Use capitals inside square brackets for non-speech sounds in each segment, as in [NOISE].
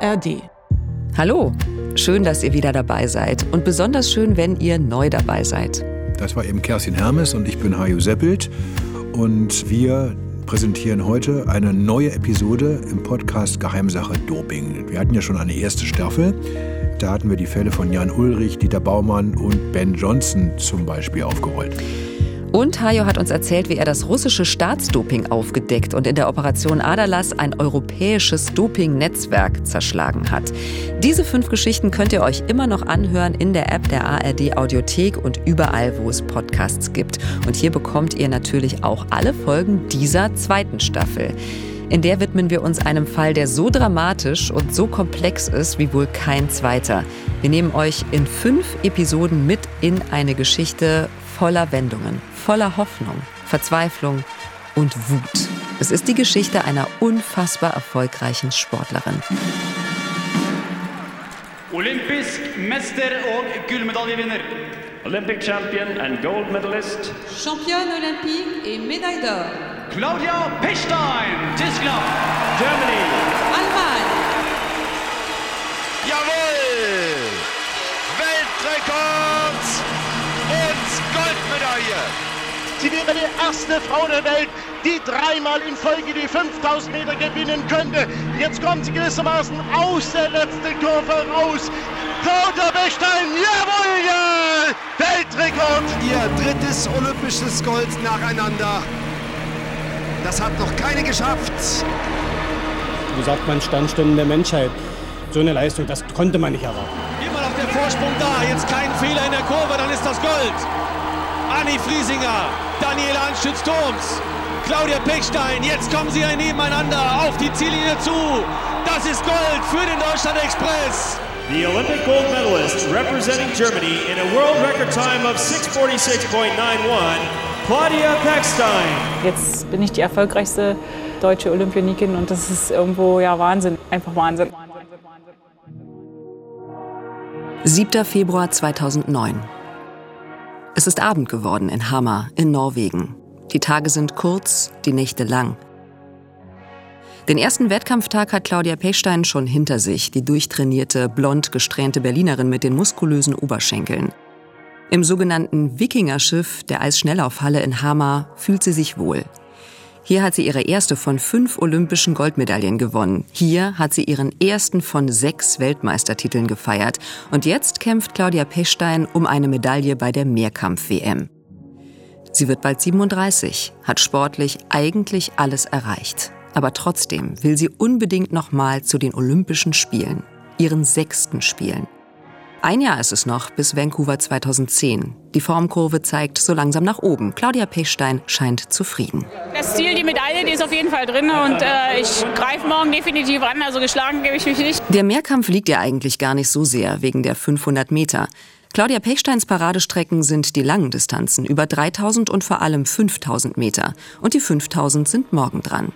ARD. Hallo, schön, dass ihr wieder dabei seid und besonders schön, wenn ihr neu dabei seid. Das war eben Kerstin Hermes und ich bin Hajo Seppelt und wir präsentieren heute eine neue Episode im Podcast Geheimsache Doping. Wir hatten ja schon eine erste Staffel. Da hatten wir die Fälle von Jan Ulrich, Dieter Baumann und Ben Johnson zum Beispiel aufgerollt. Und Hajo hat uns erzählt, wie er das russische Staatsdoping aufgedeckt und in der Operation Aderlass ein europäisches Doping-Netzwerk zerschlagen hat. Diese fünf Geschichten könnt ihr euch immer noch anhören in der App der ARD Audiothek und überall, wo es Podcasts gibt. Und hier bekommt ihr natürlich auch alle Folgen dieser zweiten Staffel. In der widmen wir uns einem Fall, der so dramatisch und so komplex ist wie wohl kein zweiter. Wir nehmen euch in fünf Episoden mit in eine Geschichte voller Wendungen, voller Hoffnung, Verzweiflung und Wut. Es ist die Geschichte einer unfassbar erfolgreichen Sportlerin. Olympisk mester og gullmedaljevinner. Olympic champion and gold medalist. Championne olympique et médaille d'or. Claudia Pechstein, Tyskland. Germany. Allemagne. Jawohl! Weltrekord und Goldmedaille! Sie wäre die erste Frau der Welt, die dreimal in Folge die 5000 Meter gewinnen könnte. Jetzt kommt sie gewissermaßen aus der letzten Kurve raus. Claudia Bechstein, jawohl, ja! Weltrekord! Ihr drittes olympisches Gold nacheinander. Das hat noch keine geschafft. So sagt man Standstunden der Menschheit. So eine Leistung, das konnte man nicht erwarten. Immer noch der Vorsprung da. Jetzt kein Fehler in der Kurve, dann ist das Gold. Anni Friesinger, Daniela Anstütz-Thoms, Claudia Pechstein. Jetzt kommen sie ein nebeneinander auf die Ziellinie zu. Das ist Gold für den Deutschland Express. The Olympic gold medalist representing Germany in a world record time of 646.91, Claudia Pechstein. Jetzt bin ich die erfolgreichste deutsche Olympionikin und das ist irgendwo ja Wahnsinn, einfach Wahnsinn. 7. Februar 2009. Es ist Abend geworden in Hamar in Norwegen. Die Tage sind kurz, die Nächte lang. Den ersten Wettkampftag hat Claudia Pechstein schon hinter sich, die durchtrainierte, blond gesträhnte Berlinerin mit den muskulösen Oberschenkeln. Im sogenannten Wikingerschiff der Eisschnelllaufhalle in Hamar fühlt sie sich wohl. Hier hat sie ihre erste von fünf olympischen Goldmedaillen gewonnen. Hier hat sie ihren ersten von sechs Weltmeistertiteln gefeiert. Und jetzt kämpft Claudia Pechstein um eine Medaille bei der Mehrkampf-WM. Sie wird bald 37, hat sportlich eigentlich alles erreicht. Aber trotzdem will sie unbedingt nochmal zu den Olympischen Spielen, ihren sechsten Spielen. Ein Jahr ist es noch bis Vancouver 2010. Die Formkurve zeigt so langsam nach oben. Claudia Pechstein scheint zufrieden. Das Ziel, die Medaille, die ist auf jeden Fall drin und äh, ich greife morgen definitiv an. Also geschlagen gebe ich mich nicht. Der Mehrkampf liegt ihr eigentlich gar nicht so sehr wegen der 500 Meter. Claudia Pechsteins Paradestrecken sind die langen Distanzen, über 3000 und vor allem 5000 Meter. Und die 5000 sind morgen dran.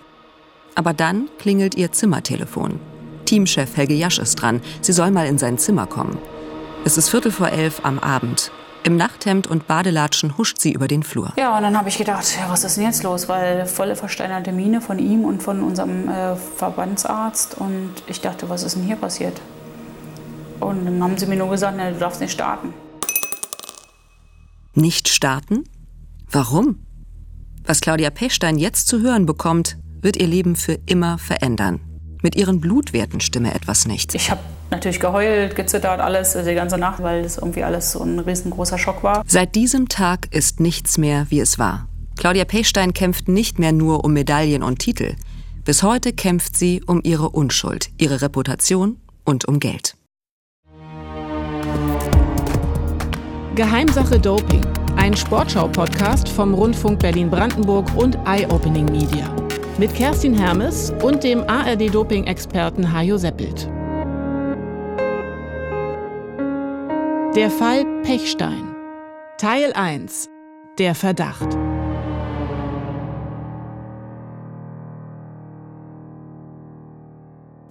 Aber dann klingelt ihr Zimmertelefon. Teamchef Helge Jasch ist dran. Sie soll mal in sein Zimmer kommen. Es ist Viertel vor elf am Abend. Im Nachthemd und Badelatschen huscht sie über den Flur. Ja, und dann habe ich gedacht, ja, was ist denn jetzt los? Weil volle versteinerte Miene von ihm und von unserem äh, Verbandsarzt. Und ich dachte, was ist denn hier passiert? Und dann haben sie mir nur gesagt, na, du darfst nicht starten. Nicht starten? Warum? Was Claudia Pechstein jetzt zu hören bekommt, wird ihr Leben für immer verändern. Mit ihren Blutwerten stimme etwas nicht. Ich habe natürlich geheult, gezittert, alles, also die ganze Nacht, weil das irgendwie alles so ein riesengroßer Schock war. Seit diesem Tag ist nichts mehr, wie es war. Claudia Pechstein kämpft nicht mehr nur um Medaillen und Titel. Bis heute kämpft sie um ihre Unschuld, ihre Reputation und um Geld. Geheimsache Doping, ein Sportschau-Podcast vom Rundfunk Berlin-Brandenburg und Eye Opening Media. Mit Kerstin Hermes und dem ARD-Doping-Experten Hajo Seppelt. Der Fall Pechstein. Teil 1. Der Verdacht.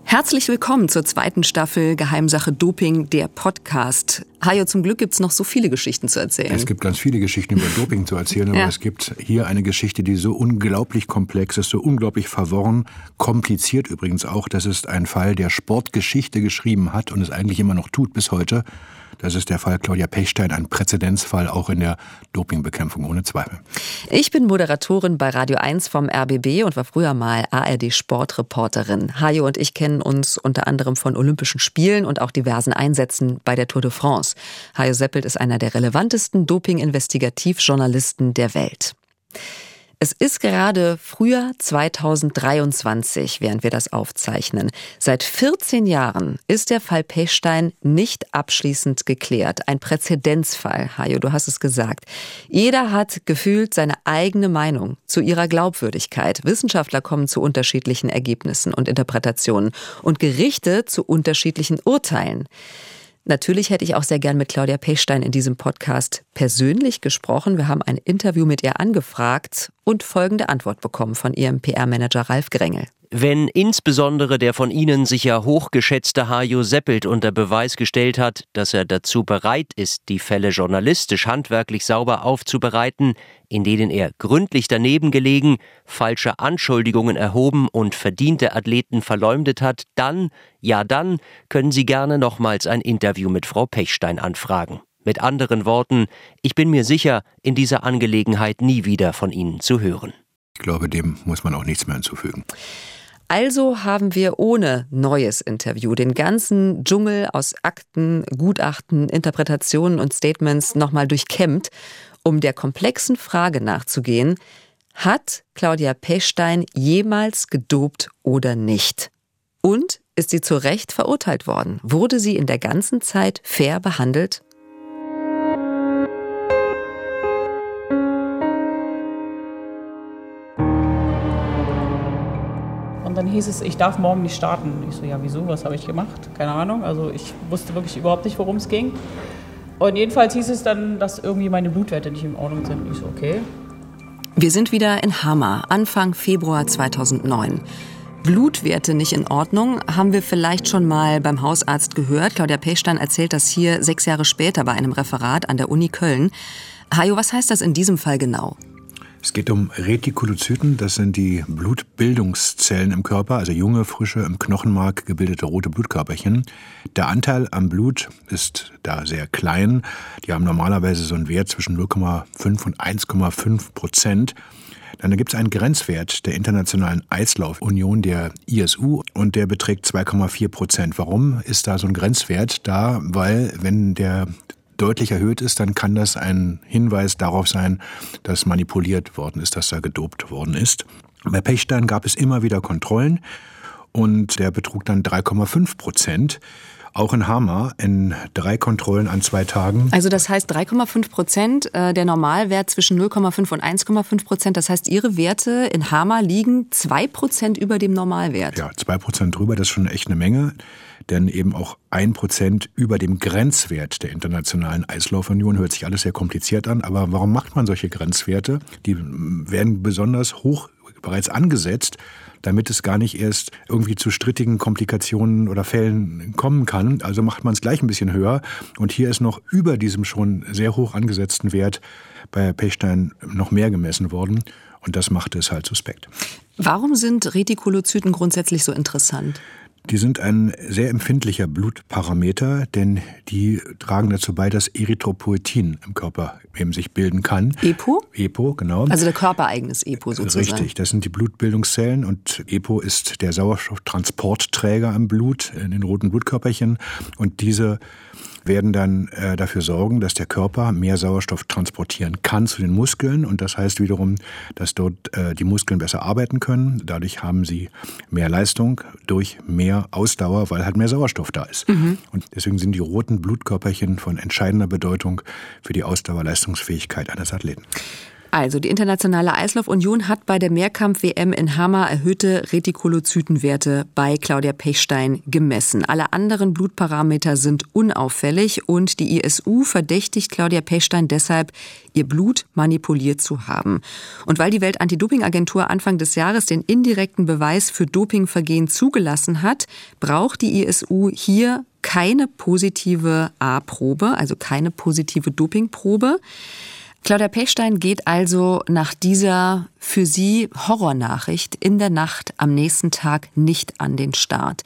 Herzlich willkommen zur zweiten Staffel Geheimsache Doping, der Podcast. Hajo, zum Glück gibt's noch so viele Geschichten zu erzählen. Es gibt ganz viele Geschichten über Doping zu erzählen, aber Ja. es gibt hier eine Geschichte, die so unglaublich komplex ist, so unglaublich verworren, kompliziert übrigens auch. Das ist ein Fall, der Sportgeschichte geschrieben hat und es eigentlich immer noch tut bis heute. Das ist der Fall Claudia Pechstein, ein Präzedenzfall auch in der Dopingbekämpfung, ohne Zweifel. Ich bin Moderatorin bei Radio 1 vom RBB und war früher mal ARD-Sportreporterin. Hajo und ich kennen uns unter anderem von Olympischen Spielen und auch diversen Einsätzen bei der Tour de France. Hajo Seppelt ist einer der relevantesten Doping-Investigativjournalisten der Welt. Es ist gerade Frühjahr 2023, während wir das aufzeichnen. Seit 14 Jahren ist der Fall Pechstein nicht abschließend geklärt. Ein Präzedenzfall, Hajo, du hast es gesagt. Jeder hat gefühlt seine eigene Meinung zu ihrer Glaubwürdigkeit. Wissenschaftler kommen zu unterschiedlichen Ergebnissen und Interpretationen und Gerichte zu unterschiedlichen Urteilen. Natürlich hätte ich auch sehr gern mit Claudia Pechstein in diesem Podcast persönlich gesprochen. Wir haben ein Interview mit ihr angefragt und folgende Antwort bekommen von ihrem PR-Manager Ralf Grengel. Wenn insbesondere der von Ihnen sicher hochgeschätzte Hajo Seppelt unter Beweis gestellt hat, dass er dazu bereit ist, die Fälle journalistisch handwerklich sauber aufzubereiten, in denen er gründlich daneben gelegen, falsche Anschuldigungen erhoben und verdiente Athleten verleumdet hat, dann, ja dann, können Sie gerne nochmals ein Interview mit Frau Pechstein anfragen. Mit anderen Worten, ich bin mir sicher, in dieser Angelegenheit nie wieder von Ihnen zu hören. Ich glaube, dem muss man auch nichts mehr hinzufügen. Also haben wir ohne neues Interview den ganzen Dschungel aus Akten, Gutachten, Interpretationen und Statements nochmal durchkämmt, um der komplexen Frage nachzugehen, hat Claudia Pechstein jemals gedopt oder nicht? Und ist sie zu Recht verurteilt worden? Wurde sie in der ganzen Zeit fair behandelt? Dann hieß es, ich darf morgen nicht starten. Ich so, ja, wieso? Was habe ich gemacht? Keine Ahnung. Also ich wusste wirklich überhaupt nicht, worum es ging. Und jedenfalls hieß es dann, dass irgendwie meine Blutwerte nicht in Ordnung sind. Ich so, okay. Wir sind wieder in Hammer, Anfang Februar 2009. Blutwerte nicht in Ordnung, haben wir vielleicht schon mal beim Hausarzt gehört. Claudia Pechstein erzählt das hier sechs Jahre später bei einem Referat an der Uni Köln. Hajo, was heißt das in diesem Fall genau? Es geht um Retikulozyten, das sind die Blutbildungszellen im Körper, also junge, frische, im Knochenmark gebildete rote Blutkörperchen. Der Anteil am Blut ist da sehr klein. Die haben normalerweise so einen Wert zwischen 0,5 und 1,5 Prozent. Dann gibt es einen Grenzwert der Internationalen Eislaufunion, der ISU, und der beträgt 2,4 Prozent. Warum ist da so ein Grenzwert da? Weil wenn der deutlich erhöht ist, dann kann das ein Hinweis darauf sein, dass manipuliert worden ist, dass da gedopt worden ist. Bei Pechstein gab es immer wieder Kontrollen und der betrug dann 3,5 Prozent. Auch in Hammer in drei Kontrollen an zwei Tagen. Also das heißt 3,5 Prozent, äh, der Normalwert zwischen 0,5 und 1,5 Prozent. Das heißt, Ihre Werte in Hammer liegen zwei Prozent über dem Normalwert. Ja, zwei Prozent drüber, das ist schon echt eine Menge. Denn eben auch ein Prozent über dem Grenzwert der Internationalen Eislaufunion hört sich alles sehr kompliziert an. Aber warum macht man solche Grenzwerte? Die werden besonders hoch bereits angesetzt, damit es gar nicht erst irgendwie zu strittigen Komplikationen oder Fällen kommen kann. Also macht man es gleich ein bisschen höher. Und hier ist noch über diesem schon sehr hoch angesetzten Wert bei Pechstein noch mehr gemessen worden. Und das machte es halt suspekt. Warum sind Retikulozyten grundsätzlich so interessant? Die sind ein sehr empfindlicher Blutparameter, denn die tragen dazu bei, dass Erythropoetin im Körper eben sich bilden kann. EPO? EPO, genau. Also der körpereigenes EPO sozusagen. Richtig, das sind die Blutbildungszellen und EPO ist der Sauerstofftransportträger am Blut, in den roten Blutkörperchen. Und diese werden dann äh, dafür sorgen, dass der Körper mehr Sauerstoff transportieren kann zu den Muskeln. Und das heißt wiederum, dass dort äh, die Muskeln besser arbeiten können. Dadurch haben sie mehr Leistung durch mehr Ausdauer, weil halt mehr Sauerstoff da ist. Mhm. Und deswegen sind die roten Blutkörperchen von entscheidender Bedeutung für die Ausdauerleistungsfähigkeit eines Athleten. Also, die Internationale Eislaufunion hat bei der Mehrkampf-WM in Hammer erhöhte Retikulozytenwerte bei Claudia Pechstein gemessen. Alle anderen Blutparameter sind unauffällig und die ISU verdächtigt Claudia Pechstein deshalb, ihr Blut manipuliert zu haben. Und weil die Weltantidopingagentur Anfang des Jahres den indirekten Beweis für Dopingvergehen zugelassen hat, braucht die ISU hier keine positive A-Probe, also keine positive Dopingprobe. Claudia Pechstein geht also nach dieser für sie Horrornachricht in der Nacht am nächsten Tag nicht an den Start.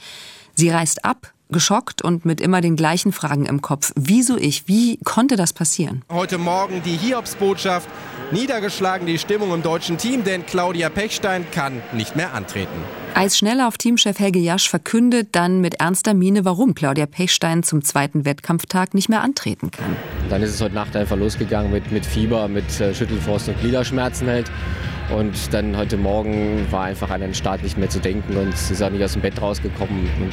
Sie reist ab, geschockt und mit immer den gleichen Fragen im Kopf. Wieso ich? Wie konnte das passieren? Heute Morgen die Hiobsbotschaft. Niedergeschlagen die Stimmung im deutschen Team, denn Claudia Pechstein kann nicht mehr antreten. Eisschnellauf Teamchef Helge Jasch verkündet dann mit ernster Miene, warum Claudia Pechstein zum zweiten Wettkampftag nicht mehr antreten kann. Dann ist es heute Nacht einfach losgegangen mit, mit Fieber, mit äh, Schüttelfrost und Gliederschmerzen halt. Und dann heute Morgen war einfach an den Start nicht mehr zu denken und sie ist auch nicht aus dem Bett rausgekommen. Und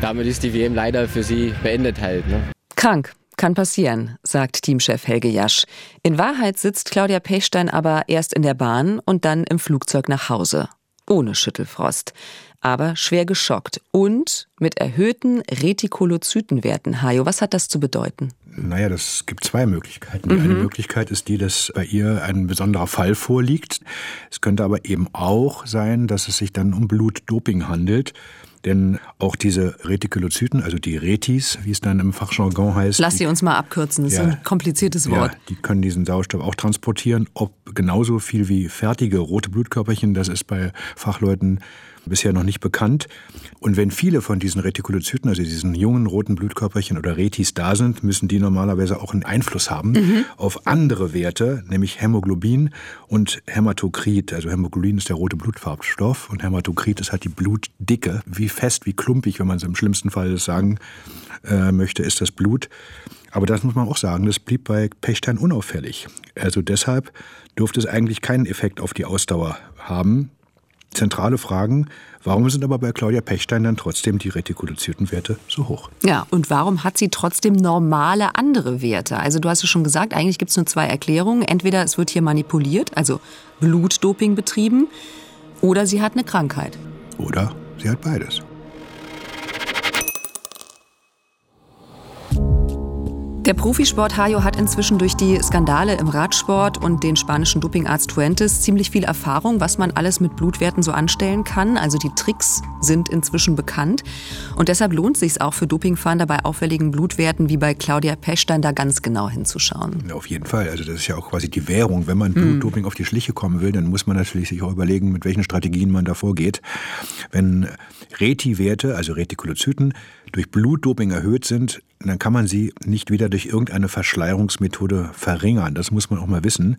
damit ist die WM leider für sie beendet halt. Ne? Krank. Kann passieren, sagt Teamchef Helge Jasch. In Wahrheit sitzt Claudia Pechstein aber erst in der Bahn und dann im Flugzeug nach Hause. Ohne Schüttelfrost. Aber schwer geschockt und mit erhöhten Retikulozytenwerten. Hajo, was hat das zu bedeuten? Naja, das gibt zwei Möglichkeiten. Die mhm. eine Möglichkeit ist die, dass bei ihr ein besonderer Fall vorliegt. Es könnte aber eben auch sein, dass es sich dann um Blutdoping handelt. Denn auch diese Retikulozyten, also die Retis, wie es dann im Fachjargon heißt. Lass sie uns mal abkürzen, das ja, ist ein kompliziertes Wort. Ja, die können diesen Sauerstoff auch transportieren, ob genauso viel wie fertige rote Blutkörperchen, das ist bei Fachleuten bisher noch nicht bekannt. Und wenn viele von diesen Retikulozyten, also diesen jungen roten Blutkörperchen oder Retis da sind, müssen die normalerweise auch einen Einfluss haben mhm. auf andere Werte, nämlich Hämoglobin und Hämatokrit. Also Hämoglobin ist der rote Blutfarbstoff und Hämatokrit ist halt die Blutdicke. Wie fest, wie klumpig, wenn man es im schlimmsten Fall sagen äh, möchte, ist das Blut. Aber das muss man auch sagen, das blieb bei Pechstein unauffällig. Also deshalb durfte es eigentlich keinen Effekt auf die Ausdauer haben zentrale Fragen. Warum sind aber bei Claudia Pechstein dann trotzdem die retikulozierten Werte so hoch? Ja, und warum hat sie trotzdem normale andere Werte? Also du hast es schon gesagt, eigentlich gibt es nur zwei Erklärungen. Entweder es wird hier manipuliert, also Blutdoping betrieben, oder sie hat eine Krankheit. Oder sie hat beides. Der Profisport Hajo hat inzwischen durch die Skandale im Radsport und den spanischen Dopingarzt Fuentes ziemlich viel Erfahrung, was man alles mit Blutwerten so anstellen kann. Also die Tricks sind inzwischen bekannt. Und deshalb lohnt es sich auch für Dopingfahnder bei auffälligen Blutwerten wie bei Claudia Pechstein da ganz genau hinzuschauen. Ja, auf jeden Fall. Also das ist ja auch quasi die Währung. Wenn man. Blutdoping auf die Schliche kommen will, dann muss man natürlich sich auch überlegen, mit welchen Strategien man da vorgeht. Wenn Reti-Werte, also Retikulozyten, durch Blutdoping erhöht sind, dann kann man sie nicht wieder durch irgendeine Verschleierungsmethode verringern. Das muss man auch mal wissen.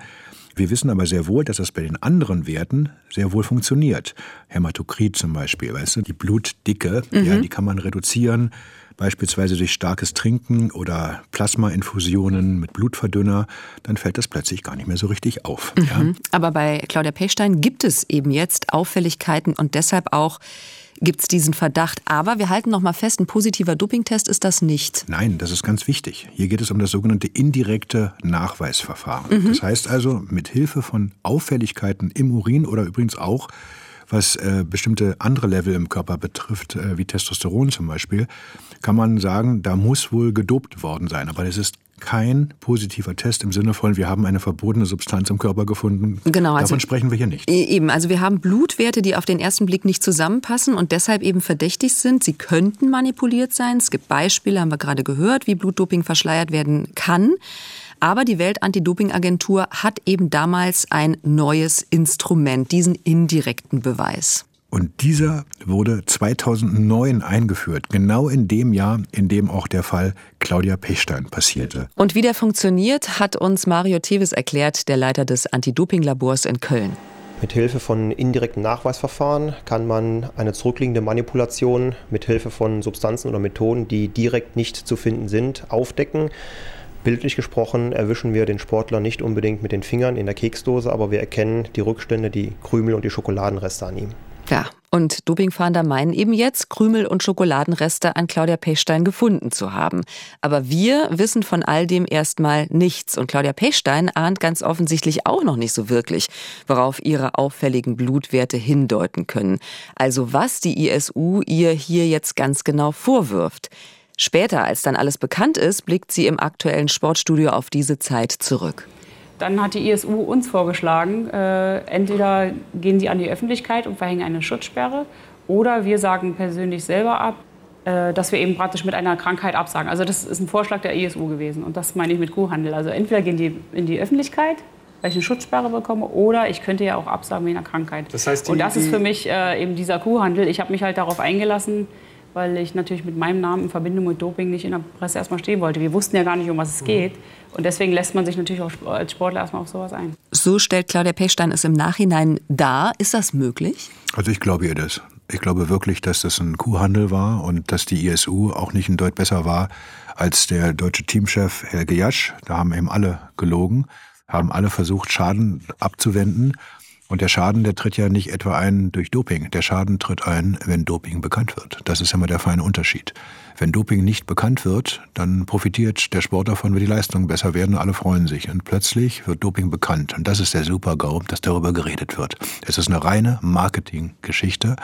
Wir wissen aber sehr wohl, dass das bei den anderen Werten sehr wohl funktioniert. Hämatokrit zum Beispiel, weißt du, die Blutdicke, mhm. ja, die kann man reduzieren, beispielsweise durch starkes Trinken oder Plasmainfusionen mit Blutverdünner, dann fällt das plötzlich gar nicht mehr so richtig auf. Mhm. Ja. Aber bei Claudia Pechstein gibt es eben jetzt Auffälligkeiten und deshalb auch gibt es diesen Verdacht. Aber wir halten noch mal fest, ein positiver Dopingtest ist das nicht. Nein, das ist ganz wichtig. Hier geht es um das sogenannte indirekte Nachweisverfahren. Mhm. Das heißt also, mit Hilfe von Auffälligkeiten im Urin oder übrigens auch was äh, bestimmte andere Level im Körper betrifft, äh, wie Testosteron zum Beispiel, kann man sagen, da muss wohl gedopt worden sein. Aber es ist kein positiver Test im Sinne von, wir haben eine verbotene Substanz im Körper gefunden. Genau, also Davon sprechen wir hier nicht. E-, eben, also wir haben Blutwerte, die auf den ersten Blick nicht zusammenpassen und deshalb eben verdächtig sind. Sie könnten manipuliert sein. Es gibt Beispiele, haben wir gerade gehört, wie Blutdoping verschleiert werden kann. Aber die Weltantidopingagentur hat eben damals ein neues Instrument, diesen indirekten Beweis. Und dieser wurde 2009 eingeführt, genau in dem Jahr, in dem auch der Fall Claudia Pechstein passierte. Und wie der funktioniert, hat uns Mario Tevis erklärt, der Leiter des Anti-Doping-Labors in Köln. Mit Hilfe von indirekten Nachweisverfahren kann man eine zurückliegende Manipulation mit Hilfe von Substanzen oder Methoden, die direkt nicht zu finden sind, aufdecken. Bildlich gesprochen erwischen wir den Sportler nicht unbedingt mit den Fingern in der Keksdose, aber wir erkennen die Rückstände, die Krümel und die Schokoladenreste an ihm. Ja, und Dopingfahnder meinen eben jetzt, Krümel und Schokoladenreste an Claudia Pechstein gefunden zu haben. Aber wir wissen von all dem erstmal nichts. Und Claudia Pechstein ahnt ganz offensichtlich auch noch nicht so wirklich, worauf ihre auffälligen Blutwerte hindeuten können. Also was die ISU ihr hier jetzt ganz genau vorwirft. Später, als dann alles bekannt ist, blickt sie im aktuellen Sportstudio auf diese Zeit zurück. Dann hat die ISU uns vorgeschlagen, äh, entweder gehen sie an die Öffentlichkeit und verhängen eine Schutzsperre oder wir sagen persönlich selber ab, äh, dass wir eben praktisch mit einer Krankheit absagen. Also das ist ein Vorschlag der ISU gewesen und das meine ich mit Kuhhandel. Also entweder gehen die in die Öffentlichkeit, weil ich eine Schutzsperre bekomme, oder ich könnte ja auch absagen wegen einer Krankheit. Das heißt, die, und das ist für mich äh, eben dieser Kuhhandel. Ich habe mich halt darauf eingelassen, weil ich natürlich mit meinem Namen in Verbindung mit Doping nicht in der Presse erstmal stehen wollte. Wir wussten ja gar nicht, um was es geht. Und deswegen lässt man sich natürlich auch als Sportler erstmal auf sowas ein. So stellt Claudia Pechstein es im Nachhinein dar. Ist das möglich? Also ich glaube ihr das. Ich glaube wirklich, dass das ein Kuhhandel war und dass die ISU auch nicht ein Deut besser war als der deutsche Teamchef Helge Jasch. Da haben eben alle gelogen, haben alle versucht, Schaden abzuwenden. Und der Schaden, der tritt ja nicht etwa ein durch Doping. Der Schaden tritt ein, wenn Doping bekannt wird. Das ist immer der feine Unterschied. Wenn Doping nicht bekannt wird, dann profitiert der Sport davon, wenn die Leistungen besser werden, alle freuen sich. Und plötzlich wird Doping bekannt. Und das ist der Super-GAU, dass darüber geredet wird. Es ist eine reine Marketinggeschichte,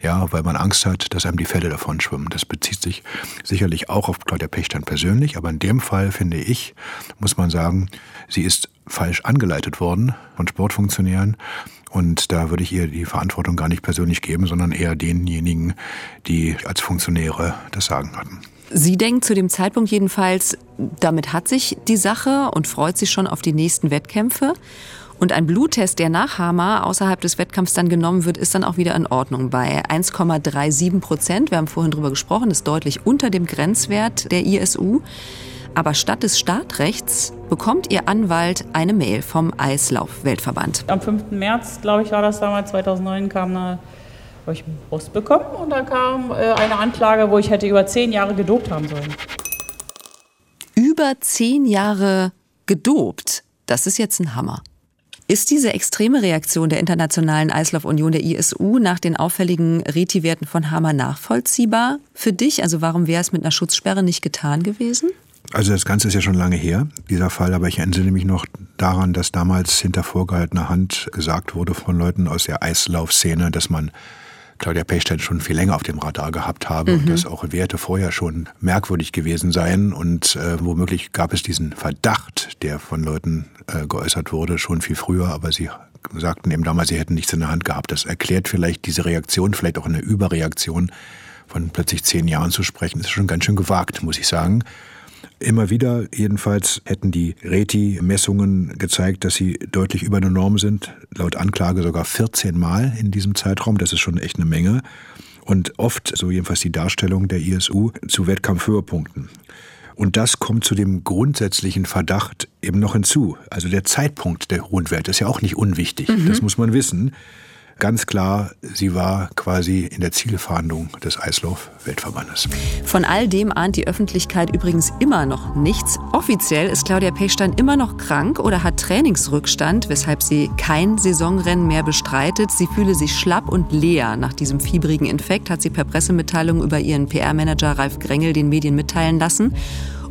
ja, weil man Angst hat, dass einem die Fälle davon schwimmen. Das bezieht sich sicherlich auch auf Claudia Pechstein persönlich, aber in dem Fall finde ich, muss man sagen, sie ist falsch angeleitet worden von Sportfunktionären. Und da würde ich ihr die Verantwortung gar nicht persönlich geben, sondern eher denjenigen, die als Funktionäre das Sagen hatten. Sie denkt zu dem Zeitpunkt jedenfalls, damit hat sich die Sache und freut sich schon auf die nächsten Wettkämpfe. Und ein Bluttest, der nach Hammer außerhalb des Wettkampfs dann genommen wird, ist dann auch wieder in Ordnung bei 1,37 Prozent. Wir haben vorhin drüber gesprochen, ist deutlich unter dem Grenzwert der ISU. Aber statt des Startrechts bekommt ihr Anwalt eine Mail vom Eislauf-Weltverband. Am 5. März, glaube ich, war das damals, 2009, kam eine habe ich Post bekommen und da kam äh, eine Anklage, wo ich hätte über zehn Jahre gedopt haben sollen. Über zehn Jahre gedopt? Das ist jetzt ein Hammer. Ist diese extreme Reaktion der Internationalen Eislaufunion der ISU nach den auffälligen Reti-Werten von Hammer nachvollziehbar für dich? Also warum wäre es mit einer Schutzsperre nicht getan gewesen? Also das Ganze ist ja schon lange her, dieser Fall, aber ich entsinne mich noch daran, dass damals hinter vorgehaltener Hand gesagt wurde von Leuten aus der Eislaufszene, dass man Claudia Pechstein schon viel länger auf dem Radar gehabt habe mhm. und dass auch Werte vorher schon merkwürdig gewesen seien und äh, womöglich gab es diesen Verdacht, der von Leuten äh, geäußert wurde, schon viel früher, aber sie sagten eben damals, sie hätten nichts in der Hand gehabt. Das erklärt vielleicht diese Reaktion, vielleicht auch eine Überreaktion von plötzlich zehn Jahren zu sprechen, ist schon ganz schön gewagt, muss ich sagen. Immer wieder jedenfalls hätten die Reti-Messungen gezeigt, dass sie deutlich über der Norm sind. Laut Anklage sogar 14 Mal in diesem Zeitraum. Das ist schon echt eine Menge. Und oft, so jedenfalls die Darstellung der ISU, zu Wettkampfhöhepunkten. Und das kommt zu dem grundsätzlichen Verdacht eben noch hinzu. Also der Zeitpunkt der Rundwelt ist ja auch nicht unwichtig. Mhm. Das muss man wissen ganz klar, sie war quasi in der Zielfahndung des Eislauf-Weltverbandes. Von all dem ahnt die Öffentlichkeit übrigens immer noch nichts. Offiziell ist Claudia Pechstein immer noch krank oder hat Trainingsrückstand, weshalb sie kein Saisonrennen mehr bestreitet. Sie fühle sich schlapp und leer. Nach diesem fiebrigen Infekt hat sie per Pressemitteilung über ihren PR-Manager Ralf Grengel den Medien mitteilen lassen.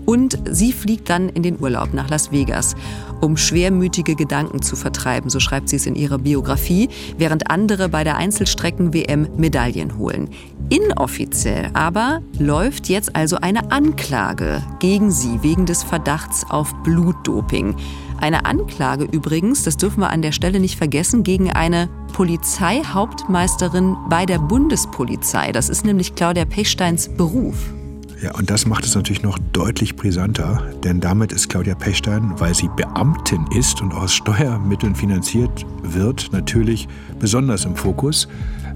Und sie fliegt dann in den Urlaub nach Las Vegas, um schwermütige Gedanken zu vertreiben, so schreibt sie es in ihrer Biografie, während andere bei der Einzelstrecken-WM Medaillen holen. Inoffiziell aber läuft jetzt also eine Anklage gegen sie wegen des Verdachts auf Blutdoping. Eine Anklage übrigens, das dürfen wir an der Stelle nicht vergessen, gegen eine Polizeihauptmeisterin bei der Bundespolizei. Das ist nämlich Claudia Pechsteins Beruf. Ja, und das macht es natürlich noch deutlich brisanter, denn damit ist Claudia Pechstein, weil sie Beamtin ist und aus Steuermitteln finanziert wird, natürlich besonders im Fokus.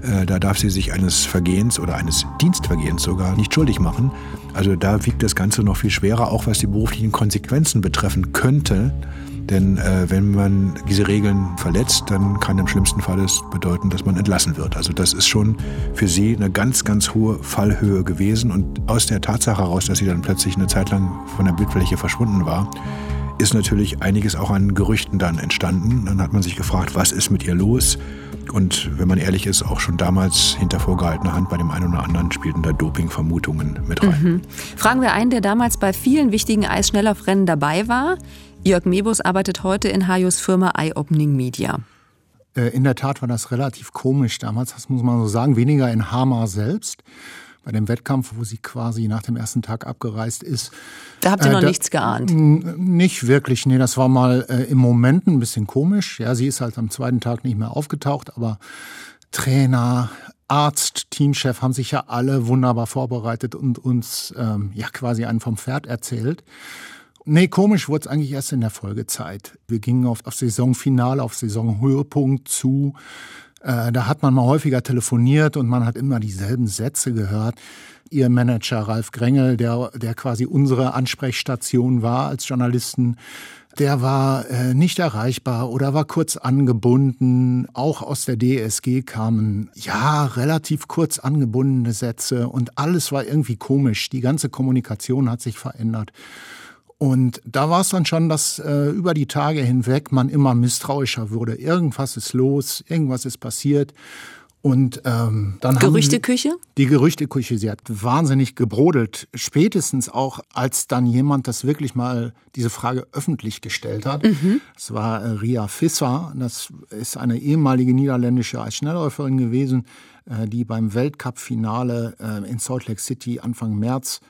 Äh, da darf sie sich eines Vergehens oder eines Dienstvergehens sogar nicht schuldig machen. Also da wiegt das Ganze noch viel schwerer, auch was die beruflichen Konsequenzen betreffen könnte. Denn äh, wenn man diese Regeln verletzt, dann kann im schlimmsten Fall es bedeuten, dass man entlassen wird. Also das ist schon für sie eine ganz, ganz hohe Fallhöhe gewesen. Und aus der Tatsache heraus, dass sie dann plötzlich eine Zeit lang von der Bildfläche verschwunden war, ist natürlich einiges auch an Gerüchten dann entstanden. Dann hat man sich gefragt, was ist mit ihr los? Und wenn man ehrlich ist, auch schon damals hinter vorgehaltener Hand bei dem einen oder anderen spielten da Dopingvermutungen mit rein. Mhm. Fragen wir einen, der damals bei vielen wichtigen Eisschnelllaufrennen dabei war. Jörg Mebus arbeitet heute in Hajos Firma Eye Opening Media. Äh, in der Tat war das relativ komisch damals, das muss man so sagen. Weniger in Hamar selbst, bei dem Wettkampf, wo sie quasi nach dem ersten Tag abgereist ist. Da habt ihr noch da, nichts geahnt? Nicht wirklich, nee, das war mal äh, im Moment ein bisschen komisch. Ja, sie ist halt am zweiten Tag nicht mehr aufgetaucht, aber Trainer, Arzt, Teamchef haben sich ja alle wunderbar vorbereitet und uns ähm, ja quasi einen vom Pferd erzählt. Nee, komisch wurde es eigentlich erst in der Folgezeit. Wir gingen auf, auf Saisonfinale, auf Saisonhöhepunkt zu. Äh, da hat man mal häufiger telefoniert und man hat immer dieselben Sätze gehört. Ihr Manager Ralf Grengel, der, der quasi unsere Ansprechstation war als Journalisten, der war äh, nicht erreichbar oder war kurz angebunden. Auch aus der DSG kamen ja relativ kurz angebundene Sätze und alles war irgendwie komisch. Die ganze Kommunikation hat sich verändert. Und da war es dann schon, dass äh, über die Tage hinweg man immer misstrauischer wurde. Irgendwas ist los, irgendwas ist passiert. Und ähm, dann Gerüchteküche? Haben die Gerüchteküche, sie hat wahnsinnig gebrodelt. Spätestens auch, als dann jemand das wirklich mal diese Frage öffentlich gestellt hat. Mhm. Das war äh, Ria Visser. Das ist eine ehemalige niederländische Eisschnellläuferin gewesen, äh, die beim Weltcup-Finale äh, in Salt Lake City Anfang März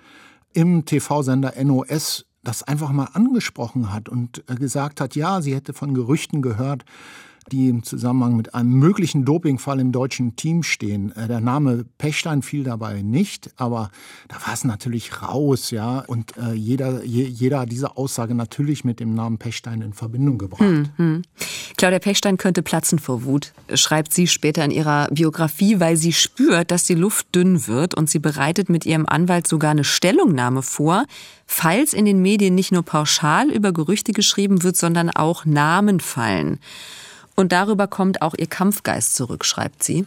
im TV-Sender NOS das einfach mal angesprochen hat und äh, gesagt hat, ja, sie hätte von Gerüchten gehört, die im Zusammenhang mit einem möglichen Dopingfall im deutschen Team stehen. Äh, der Name Pechstein fiel dabei nicht, aber da war es natürlich raus, ja. Und äh, jeder, jeder hat diese Aussage natürlich mit dem Namen Pechstein in Verbindung gebracht. Hm, hm. Claudia Pechstein könnte platzen vor Wut, schreibt sie später in ihrer Biografie, weil sie spürt, dass die Luft dünn wird und sie bereitet mit ihrem Anwalt sogar eine Stellungnahme vor, falls in den Medien nicht nur pauschal über Gerüchte geschrieben wird, sondern auch Namen fallen. Und darüber kommt auch ihr Kampfgeist zurück, schreibt sie.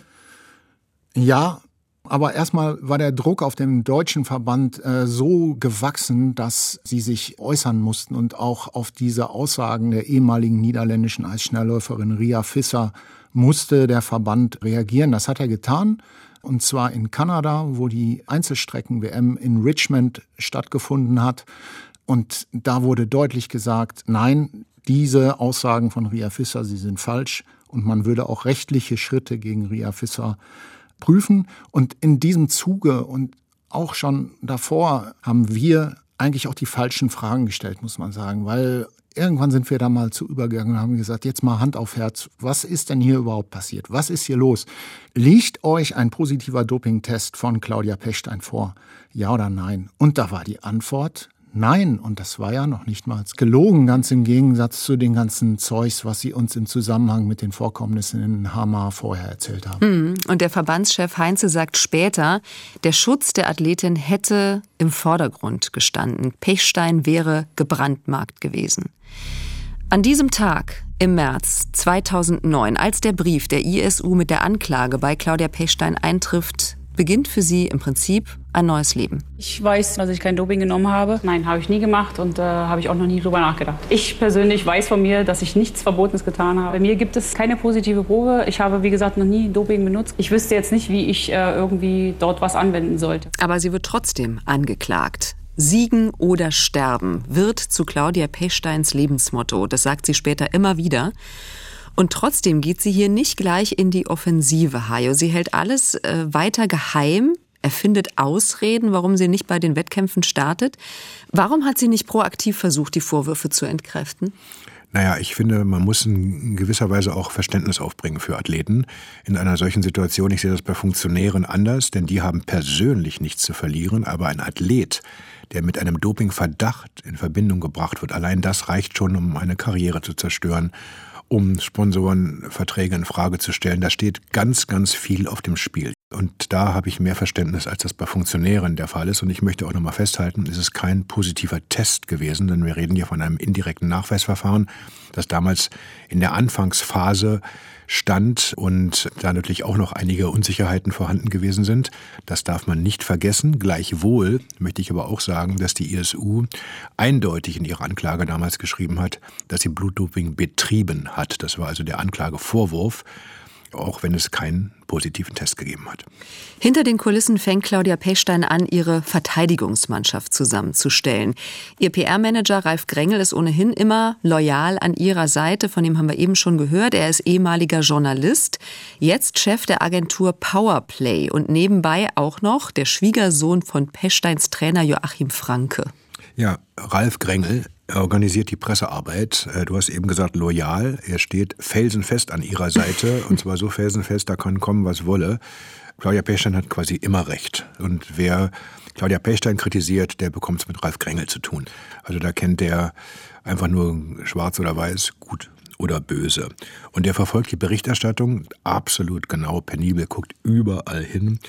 Ja, aber erstmal war der Druck auf den deutschen Verband äh, so gewachsen, dass sie sich äußern mussten und auch auf diese Aussagen der ehemaligen niederländischen Eisschnellläuferin Ria Visser musste der Verband reagieren. Das hat er getan. Und zwar in Kanada, wo die Einzelstrecken-WM in Richmond stattgefunden hat. Und da wurde deutlich gesagt, nein, diese Aussagen von Ria Fisser, sie sind falsch und man würde auch rechtliche Schritte gegen Ria Fisser prüfen. Und in diesem Zuge und auch schon davor haben wir eigentlich auch die falschen Fragen gestellt, muss man sagen, weil irgendwann sind wir da mal zu übergegangen und haben gesagt, jetzt mal Hand auf Herz, was ist denn hier überhaupt passiert? Was ist hier los? Liegt euch ein positiver Dopingtest von Claudia Pechstein vor? Ja oder nein? Und da war die Antwort, Nein, und das war ja noch nicht mal gelogen, ganz im Gegensatz zu den ganzen Zeugs, was sie uns im Zusammenhang mit den Vorkommnissen in Hamar vorher erzählt haben. Hm, und der Verbandschef Heinze sagt später, der Schutz der Athletin hätte im Vordergrund gestanden. Pechstein wäre gebrandmarkt gewesen. An diesem Tag im März 2009, als der Brief der ISU mit der Anklage bei Claudia Pechstein eintrifft, beginnt für sie im Prinzip ein neues Leben. Ich weiß, dass ich kein Doping genommen habe. Nein, habe ich nie gemacht und äh, habe ich auch noch nie drüber nachgedacht. Ich persönlich weiß von mir, dass ich nichts Verbotenes getan habe. Bei mir gibt es keine positive Probe. Ich habe, wie gesagt, noch nie Doping benutzt. Ich wüsste jetzt nicht, wie ich äh, irgendwie dort was anwenden sollte. Aber sie wird trotzdem angeklagt. Siegen oder sterben wird zu Claudia Pechsteins Lebensmotto. Das sagt sie später immer wieder. Und trotzdem geht sie hier nicht gleich in die Offensive, Hajo. Sie hält alles äh, weiter geheim, erfindet Ausreden, warum sie nicht bei den Wettkämpfen startet. Warum hat sie nicht proaktiv versucht, die Vorwürfe zu entkräften? Naja, ich finde, man muss in gewisser Weise auch Verständnis aufbringen für Athleten in einer solchen Situation. Ich sehe das bei Funktionären anders, denn die haben persönlich nichts zu verlieren, aber ein Athlet, der mit einem Dopingverdacht in Verbindung gebracht wird, allein das reicht schon, um eine Karriere zu zerstören um Sponsorenverträge in Frage zu stellen. Da steht ganz, ganz viel auf dem Spiel. Und da habe ich mehr Verständnis, als das bei Funktionären der Fall ist. Und ich möchte auch nochmal festhalten, es ist kein positiver Test gewesen, denn wir reden hier von einem indirekten Nachweisverfahren, das damals in der Anfangsphase stand und da natürlich auch noch einige Unsicherheiten vorhanden gewesen sind. Das darf man nicht vergessen. Gleichwohl möchte ich aber auch sagen, dass die ISU eindeutig in ihrer Anklage damals geschrieben hat, dass sie Blutdoping betrieben hat. Das war also der Anklagevorwurf. Auch wenn es keinen positiven Test gegeben hat. Hinter den Kulissen fängt Claudia Pechstein an, ihre Verteidigungsmannschaft zusammenzustellen. Ihr PR-Manager Ralf Grengel ist ohnehin immer loyal an ihrer Seite. Von dem haben wir eben schon gehört. Er ist ehemaliger Journalist, jetzt Chef der Agentur Powerplay und nebenbei auch noch der Schwiegersohn von Pechsteins Trainer Joachim Franke. Ja, Ralf Grengel er organisiert die Pressearbeit. Äh, du hast eben gesagt, loyal. Er steht felsenfest an ihrer Seite. [LAUGHS] und zwar so felsenfest, da kann kommen, was wolle. Claudia Pechstein hat quasi immer recht. Und wer Claudia Pechstein kritisiert, der bekommt es mit Ralf Grengel zu tun. Also da kennt der einfach nur schwarz oder weiß, gut oder böse. Und der verfolgt die Berichterstattung absolut genau, penibel, guckt überall hin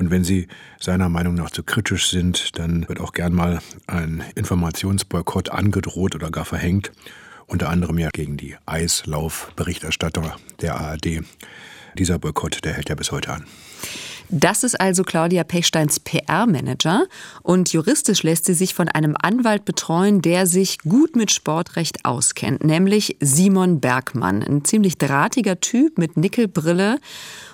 und wenn Sie seiner Meinung nach zu kritisch sind, dann wird auch gern mal ein Informationsboykott angedroht oder gar verhängt. Unter anderem ja gegen die Eislaufberichterstatter der ARD. Dieser Boykott, der hält ja bis heute an. Das ist also Claudia Pechsteins PR-Manager und juristisch lässt sie sich von einem Anwalt betreuen, der sich gut mit Sportrecht auskennt, nämlich Simon Bergmann, ein ziemlich drahtiger Typ mit Nickelbrille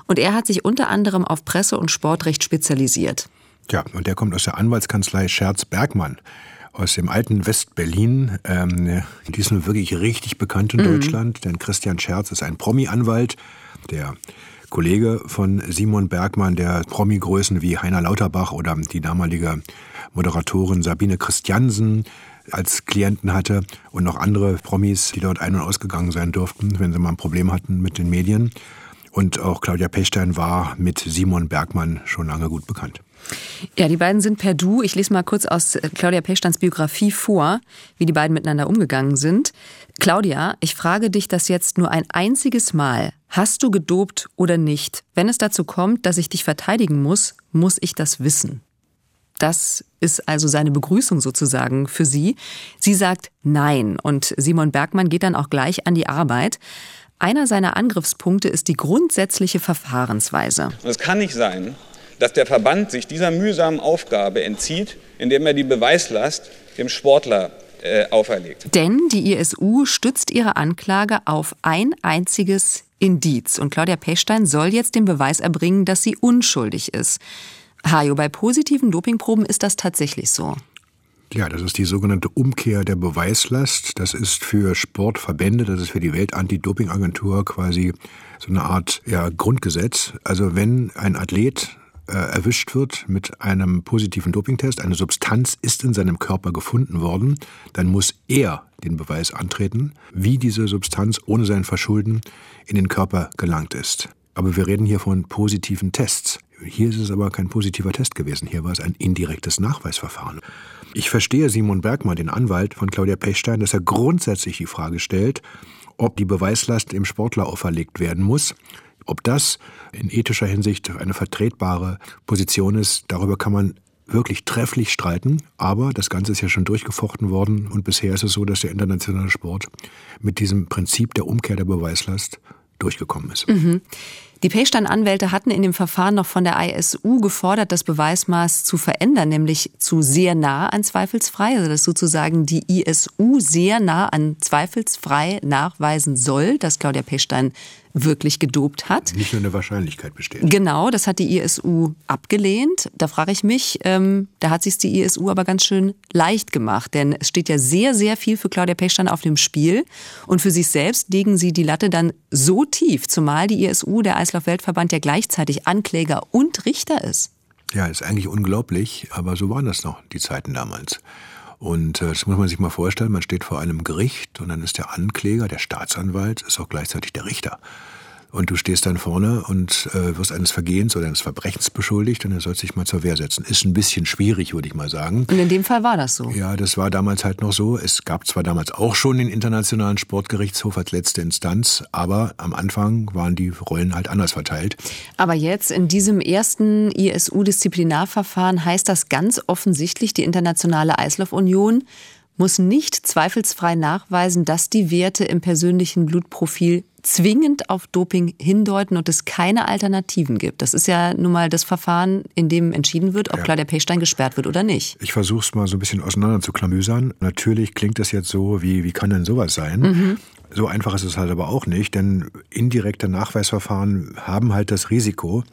und er hat sich unter anderem auf Presse- und Sportrecht spezialisiert. Ja, und der kommt aus der Anwaltskanzlei Scherz-Bergmann aus dem alten West-Berlin. Ähm, die ist nun wirklich richtig bekannt in mhm. Deutschland, denn Christian Scherz ist ein Promi-Anwalt, der Kollege von Simon Bergmann, der Promi-Größen wie Heiner Lauterbach oder die damalige Moderatorin Sabine Christiansen als Klienten hatte und noch andere Promis, die dort ein- und ausgegangen sein durften, wenn sie mal ein Problem hatten mit den Medien. Und auch Claudia Pechstein war mit Simon Bergmann schon lange gut bekannt. Ja, die beiden sind per Du. Ich lese mal kurz aus äh, Claudia Pechsteins Biografie vor, wie die beiden miteinander umgegangen sind. Claudia, ich frage dich das jetzt nur ein einziges Mal. Hast du gedopt oder nicht? Wenn es dazu kommt, dass ich dich verteidigen muss, muss ich das wissen. Das ist also seine Begrüßung sozusagen für sie. Sie sagt Nein und Simon Bergmann geht dann auch gleich an die Arbeit. Einer seiner Angriffspunkte ist die grundsätzliche Verfahrensweise. Es kann nicht sein, dass der Verband sich dieser mühsamen Aufgabe entzieht, indem er die Beweislast dem Sportler äh, auferlegt. Denn die ISU stützt ihre Anklage auf ein einziges Indiz. Und Claudia Pechstein soll jetzt den Beweis erbringen, dass sie unschuldig ist. Hajo, bei positiven Dopingproben ist das tatsächlich so. Ja, das ist die sogenannte Umkehr der Beweislast. Das ist für Sportverbände, das ist für die Weltanti-Doping-Agentur quasi so eine Art ja, Grundgesetz. Also wenn ein Athlet äh, erwischt wird mit einem positiven Dopingtest, eine Substanz ist in seinem Körper gefunden worden, dann muss er den Beweis antreten, wie diese Substanz ohne sein Verschulden in den Körper gelangt ist. Aber wir reden hier von positiven Tests. Hier ist es aber kein positiver Test gewesen. Hier war es ein indirektes Nachweisverfahren. Ich verstehe Simon Bergmann, den Anwalt von Claudia Pechstein, dass er grundsätzlich die Frage stellt, ob die Beweislast dem Sportler auferlegt werden muss. Ob das in ethischer Hinsicht eine vertretbare Position ist, darüber kann man wirklich trefflich streiten. Aber das Ganze ist ja schon durchgefochten worden und bisher ist es so, dass der internationale Sport mit diesem Prinzip der Umkehr der Beweislast durchgekommen ist. Mhm. Die Pechstein-Anwälte hatten in dem Verfahren noch von der ISU gefordert, das Beweismaß zu verändern, nämlich zu sehr nah an zweifelsfrei, also dass sozusagen die ISU sehr nah an zweifelsfrei nachweisen soll, dass Claudia Pechstein wirklich gedopt hat. Nicht nur eine Wahrscheinlichkeit besteht. Genau, das hat die ISU abgelehnt. Da frage ich mich, ähm, da hat sich die ISU aber ganz schön leicht gemacht, denn es steht ja sehr, sehr viel für Claudia Pechstein auf dem Spiel und für sich selbst legen sie die Latte dann so tief, zumal die ISU, der Eislauf-Weltverband, ja gleichzeitig Ankläger und Richter ist. Ja, ist eigentlich unglaublich, aber so waren das noch die Zeiten damals. Und äh, das muss man sich mal vorstellen, man steht vor einem Gericht und dann ist der Ankläger, der Staatsanwalt, ist auch gleichzeitig der Richter und du stehst dann vorne und äh, wirst eines Vergehens oder eines Verbrechens beschuldigt und er soll sich mal zur Wehr setzen. Ist ein bisschen schwierig, würde ich mal sagen. Und in dem Fall war das so? Ja, das war damals halt noch so. Es gab zwar damals auch schon den Internationalen Sportgerichtshof als letzte Instanz, aber am Anfang waren die Rollen halt anders verteilt. Aber jetzt in diesem ersten ISU-Disziplinarverfahren heißt das ganz offensichtlich, die Internationale Eislaufunion muss nicht zweifelsfrei nachweisen, dass die Werte im persönlichen Blutprofil zwingend auf Doping hindeuten und es keine Alternativen gibt. Das ist ja nun mal das Verfahren, in dem entschieden wird, ob ja. klar der Pechstein gesperrt wird oder nicht. Ich versuche es mal so ein bisschen auseinander zu klamüsern. Natürlich klingt das jetzt so, wie, wie kann denn sowas sein? Mhm. So einfach ist es halt aber auch nicht, denn indirekte Nachweisverfahren haben halt das Risiko,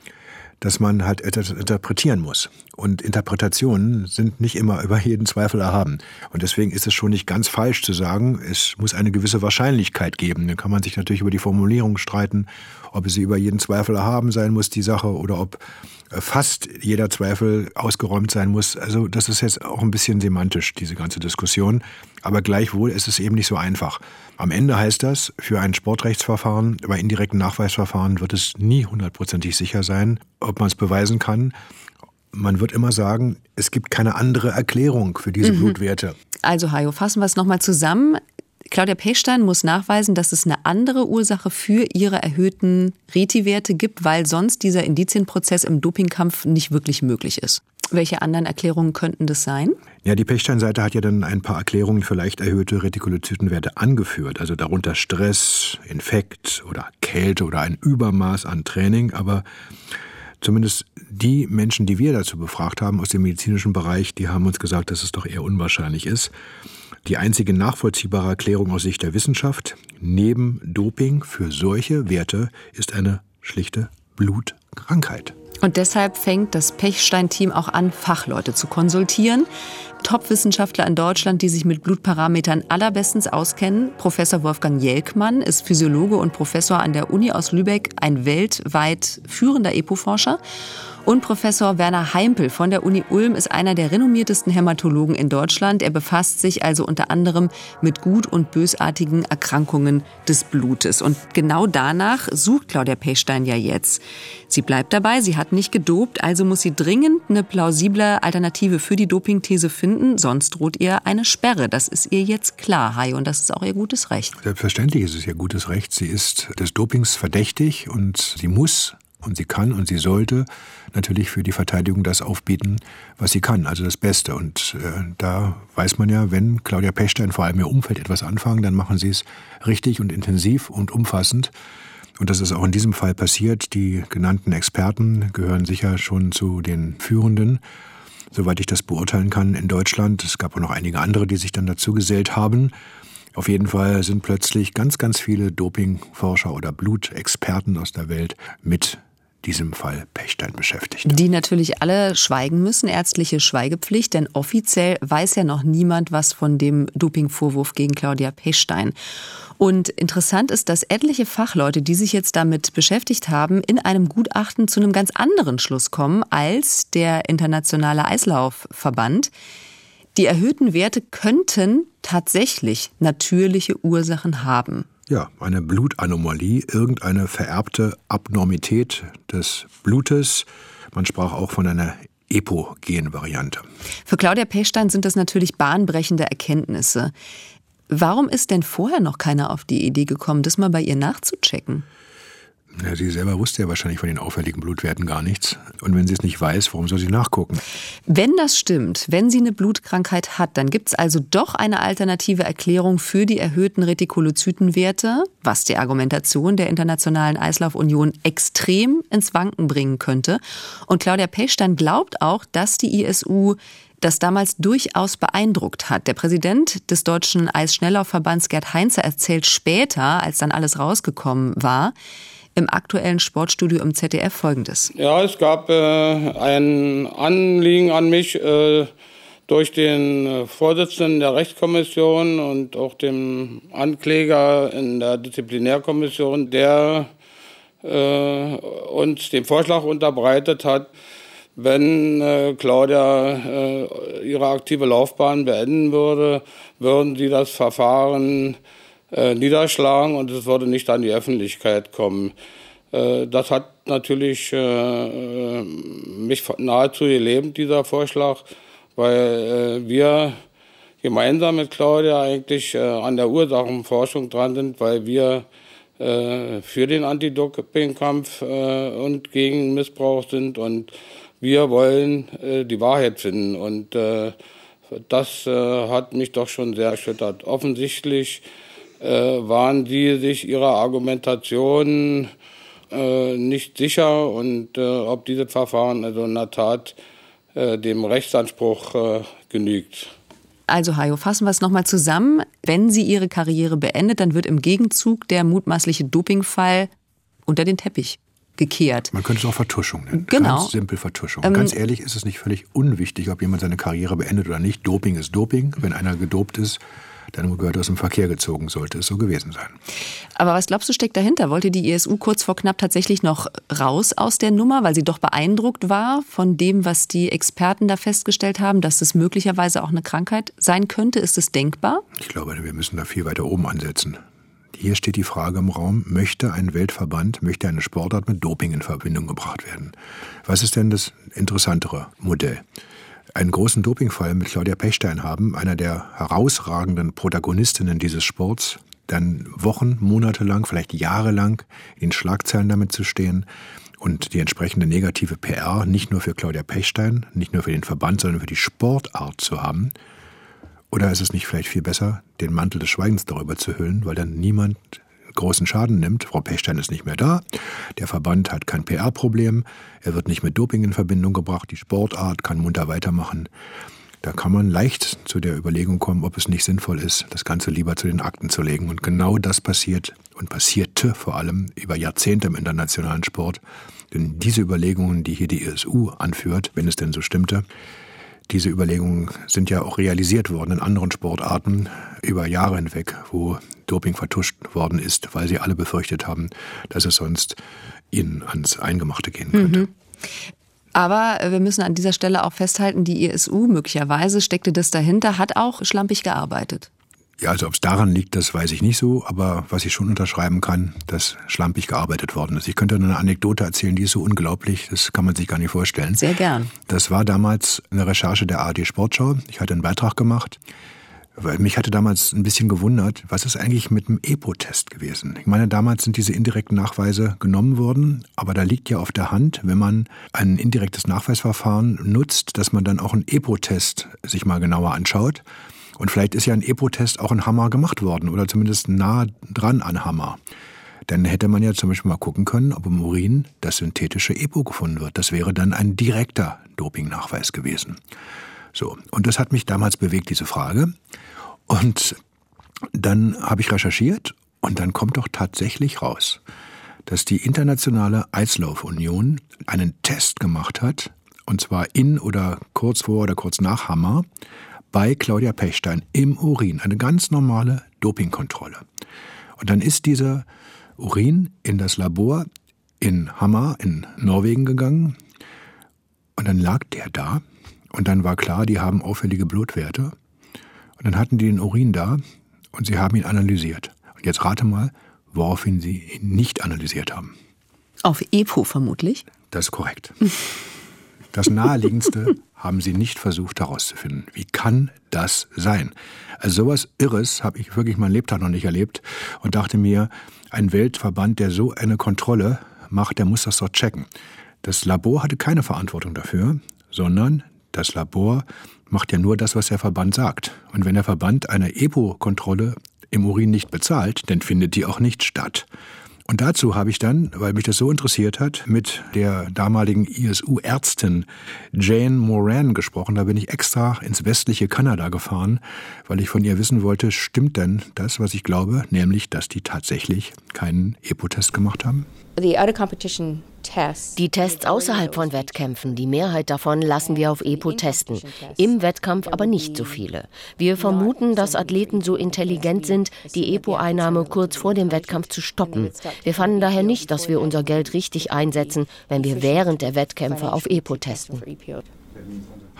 dass man halt etwas interpretieren muss. Und Interpretationen sind nicht immer über jeden Zweifel erhaben. Und deswegen ist es schon nicht ganz falsch zu sagen, es muss eine gewisse Wahrscheinlichkeit geben. Dann kann man sich natürlich über die Formulierung streiten, ob sie über jeden Zweifel erhaben sein muss, die Sache, oder ob fast jeder Zweifel ausgeräumt sein muss. Also das ist jetzt auch ein bisschen semantisch, diese ganze Diskussion. Aber gleichwohl ist es eben nicht so einfach. Am Ende heißt das, für ein Sportrechtsverfahren, bei indirekten Nachweisverfahren wird es nie hundertprozentig sicher sein, ob man es beweisen kann. Man wird immer sagen, es gibt keine andere Erklärung für diese mhm. Blutwerte. Also Hajo, fassen wir es nochmal zusammen. Claudia Pechstein muss nachweisen, dass es eine andere Ursache für ihre erhöhten Reti-Werte gibt, weil sonst dieser Indizienprozess im Dopingkampf nicht wirklich möglich ist. Welche anderen Erklärungen könnten das sein? Ja, die Pechstein-Seite hat ja dann ein paar Erklärungen für leicht erhöhte Retikulozytenwerte angeführt, also darunter Stress, Infekt oder Kälte oder ein Übermaß an Training, aber zumindest die Menschen, die wir dazu befragt haben aus dem medizinischen Bereich, die haben uns gesagt, dass es doch eher unwahrscheinlich ist. Die einzige nachvollziehbare Erklärung aus Sicht der Wissenschaft neben Doping für solche Werte ist eine schlichte Blutkrankheit. Und deshalb fängt das Pechstein-Team auch an, Fachleute zu konsultieren. Top-Wissenschaftler in Deutschland, die sich mit Blutparametern allerbestens auskennen. Professor Wolfgang Jelkmann ist Physiologe und Professor an der Uni aus Lübeck, ein weltweit führender EPO-Forscher. Und Professor Werner Heimpel von der Uni Ulm ist einer der renommiertesten Hämatologen in Deutschland. Er befasst sich also unter anderem mit gut- und bösartigen Erkrankungen des Blutes. Und genau danach sucht Claudia Pechstein ja jetzt. Sie bleibt dabei, sie hat nicht gedopt, also muss sie dringend eine plausible Alternative für die Dopingthese finden, sonst droht ihr eine Sperre. Das ist ihr jetzt klar, Hai, und das ist auch ihr gutes Recht. Selbstverständlich ist es ihr gutes Recht. Sie ist des Dopings verdächtig und sie muss und sie kann und sie sollte natürlich für die Verteidigung das aufbieten, was sie kann, also das Beste. Und äh, da weiß man ja, wenn Claudia Pechstein vor allem ihr Umfeld etwas anfangen, dann machen sie es richtig und intensiv und umfassend. Und das ist auch in diesem Fall passiert. Die genannten Experten gehören sicher schon zu den Führenden, soweit ich das beurteilen kann, in Deutschland. Es gab auch noch einige andere, die sich dann dazu gesellt haben. Auf jeden Fall sind plötzlich ganz, ganz viele Dopingforscher oder Blutexperten aus der Welt mit diesem Fall Pechstein beschäftigt. Die natürlich alle schweigen müssen, ärztliche Schweigepflicht, denn offiziell weiß ja noch niemand was von dem Dopingvorwurf gegen Claudia Pechstein. Und interessant ist, dass etliche Fachleute, die sich jetzt damit beschäftigt haben, in einem Gutachten zu einem ganz anderen Schluss kommen als der Internationale Eislaufverband. Die erhöhten Werte könnten tatsächlich natürliche Ursachen haben ja, eine Blutanomalie, irgendeine vererbte Abnormität des Blutes. Man sprach auch von einer Epo-Gen-Variante. Für Claudia Pechstein sind das natürlich bahnbrechende Erkenntnisse. Warum ist denn vorher noch keiner auf die Idee gekommen, das mal bei ihr nachzuchecken? Ja, sie selber wusste ja wahrscheinlich von den auffälligen Blutwerten gar nichts. Und wenn sie es nicht weiß, warum soll sie nachgucken? Wenn das stimmt, wenn sie eine Blutkrankheit hat, dann gibt es also doch eine alternative Erklärung für die erhöhten Retikulozytenwerte, was die Argumentation der Internationalen Eislaufunion extrem ins Wanken bringen könnte. Und Claudia Pechstein glaubt auch, dass die ISU das damals durchaus beeindruckt hat. Der Präsident des Deutschen Eisschnelllaufverbands Gerd Heinze erzählt später, als dann alles rausgekommen war, im aktuellen Sportstudio im ZDF folgendes. Ja, es gab äh, ein Anliegen an mich äh, durch den Vorsitzenden der Rechtskommission und auch dem Ankläger in der Disziplinärkommission, der äh, uns den Vorschlag unterbreitet hat, wenn äh, Claudia äh, ihre aktive Laufbahn beenden würde, würden sie das Verfahren äh, niederschlagen und es würde nicht an die Öffentlichkeit kommen. Äh, das hat natürlich äh, mich nahezu gelebt, dieser Vorschlag, weil äh, wir gemeinsam mit Claudia eigentlich äh, an der Ursachenforschung dran sind, weil wir äh, für den Anti-Doping-Kampf und gegen Missbrauch sind und wir wollen die Wahrheit finden und das hat mich doch schon sehr erschüttert. Offensichtlich äh, waren die sich ihrer Argumentation äh, nicht sicher und äh, ob dieses Verfahren also in der Tat äh, dem Rechtsanspruch äh, genügt. Also Hajo, fassen wir es nochmal zusammen. Wenn sie ihre Karriere beendet, dann wird im Gegenzug der mutmaßliche Dopingfall unter den Teppich gekehrt. Man könnte es auch Vertuschung nennen. Genau. Ganz simpel Vertuschung. Ähm, Ganz ehrlich ist es nicht völlig unwichtig, ob jemand seine Karriere beendet oder nicht. Doping ist Doping. Wenn einer gedopt ist, dann gehört aus dem Verkehr gezogen, sollte es so gewesen sein. Aber was glaubst du, steckt dahinter? Wollte die ISU kurz vor knapp tatsächlich noch raus aus der Nummer, weil sie doch beeindruckt war von dem, was die Experten da festgestellt haben, dass es möglicherweise auch eine Krankheit sein könnte? Ist es denkbar? Ich glaube, wir müssen da viel weiter oben ansetzen. Hier steht die Frage im Raum, möchte ein Weltverband, möchte eine Sportart mit Doping in Verbindung gebracht werden? Was ist denn das interessantere Modell? Einen großen Dopingfall mit Claudia Pechstein haben, einer der herausragenden Protagonistinnen dieses Sports, dann Wochen, Monate lang, vielleicht jahrelang in Schlagzeilen damit zu stehen und die entsprechende negative PR nicht nur für Claudia Pechstein, nicht nur für den Verband, sondern für die Sportart zu haben, oder ist es nicht vielleicht viel besser, den Mantel des Schweigens darüber zu hüllen, weil dann niemand großen Schaden nimmt? Frau Pechstein ist nicht mehr da. Der Verband hat kein PR-Problem. Er wird nicht mit Doping in Verbindung gebracht. Die Sportart kann munter weitermachen. Da kann man leicht zu der Überlegung kommen, ob es nicht sinnvoll ist, das Ganze lieber zu den Akten zu legen. Und genau das passiert und passierte vor allem über Jahrzehnte im internationalen Sport. Denn diese Überlegungen, die hier die ESU anführt, wenn es denn so stimmte, diese Überlegungen sind ja auch realisiert worden in anderen Sportarten über Jahre hinweg, wo Doping vertuscht worden ist, weil sie alle befürchtet haben, dass es sonst ihnen ans Eingemachte gehen könnte. Mhm. Aber wir müssen an dieser Stelle auch festhalten, die ESU, möglicherweise steckte das dahinter, hat auch schlampig gearbeitet. Ja, also ob es daran liegt, das weiß ich nicht so, aber was ich schon unterschreiben kann, dass schlampig gearbeitet worden ist. Ich könnte eine Anekdote erzählen, die ist so unglaublich, das kann man sich gar nicht vorstellen. Sehr gern. Das war damals eine Recherche der ARD Sportschau. Ich hatte einen Beitrag gemacht. Weil mich hatte damals ein bisschen gewundert, was ist eigentlich mit dem EPO-Test gewesen? Ich meine, damals sind diese indirekten Nachweise genommen worden, aber da liegt ja auf der Hand, wenn man ein indirektes Nachweisverfahren nutzt, dass man dann auch einen EPO-Test sich mal genauer anschaut. Und vielleicht ist ja ein EPO-Test auch in Hammer gemacht worden oder zumindest nah dran an Hammer. Dann hätte man ja zum Beispiel mal gucken können, ob im Urin das synthetische EPO gefunden wird. Das wäre dann ein direkter Dopingnachweis gewesen. So, und das hat mich damals bewegt, diese Frage. Und dann habe ich recherchiert und dann kommt doch tatsächlich raus, dass die Internationale Eislaufunion einen Test gemacht hat, und zwar in oder kurz vor oder kurz nach Hammer, bei Claudia Pechstein im Urin. Eine ganz normale Dopingkontrolle. Und dann ist dieser Urin in das Labor in Hammer in Norwegen gegangen. Und dann lag der da. Und dann war klar, die haben auffällige Blutwerte. Und dann hatten die den Urin da und sie haben ihn analysiert. Und jetzt rate mal, woraufhin sie ihn nicht analysiert haben. Auf EPO vermutlich? Das ist korrekt. [LAUGHS] Das Naheliegendste haben sie nicht versucht herauszufinden. Wie kann das sein? Also sowas Irres habe ich wirklich mein Lebtag noch nicht erlebt und dachte mir, ein Weltverband, der so eine Kontrolle macht, der muss das doch checken. Das Labor hatte keine Verantwortung dafür, sondern das Labor macht ja nur das, was der Verband sagt. Und wenn der Verband eine EPO-Kontrolle im Urin nicht bezahlt, dann findet die auch nicht statt. Und dazu habe ich dann, weil mich das so interessiert hat, mit der damaligen ISU-Ärztin Jane Moran gesprochen. Da bin ich extra ins westliche Kanada gefahren, weil ich von ihr wissen wollte, stimmt denn das, was ich glaube, nämlich, dass die tatsächlich keinen EPO-Test gemacht haben? Die Tests außerhalb von Wettkämpfen, die Mehrheit davon lassen wir auf EPO testen. Im Wettkampf aber nicht so viele. Wir vermuten, dass Athleten so intelligent sind, die EPO-Einnahme kurz vor dem Wettkampf zu stoppen. Wir fanden daher nicht, dass wir unser Geld richtig einsetzen, wenn wir während der Wettkämpfe auf EPO testen.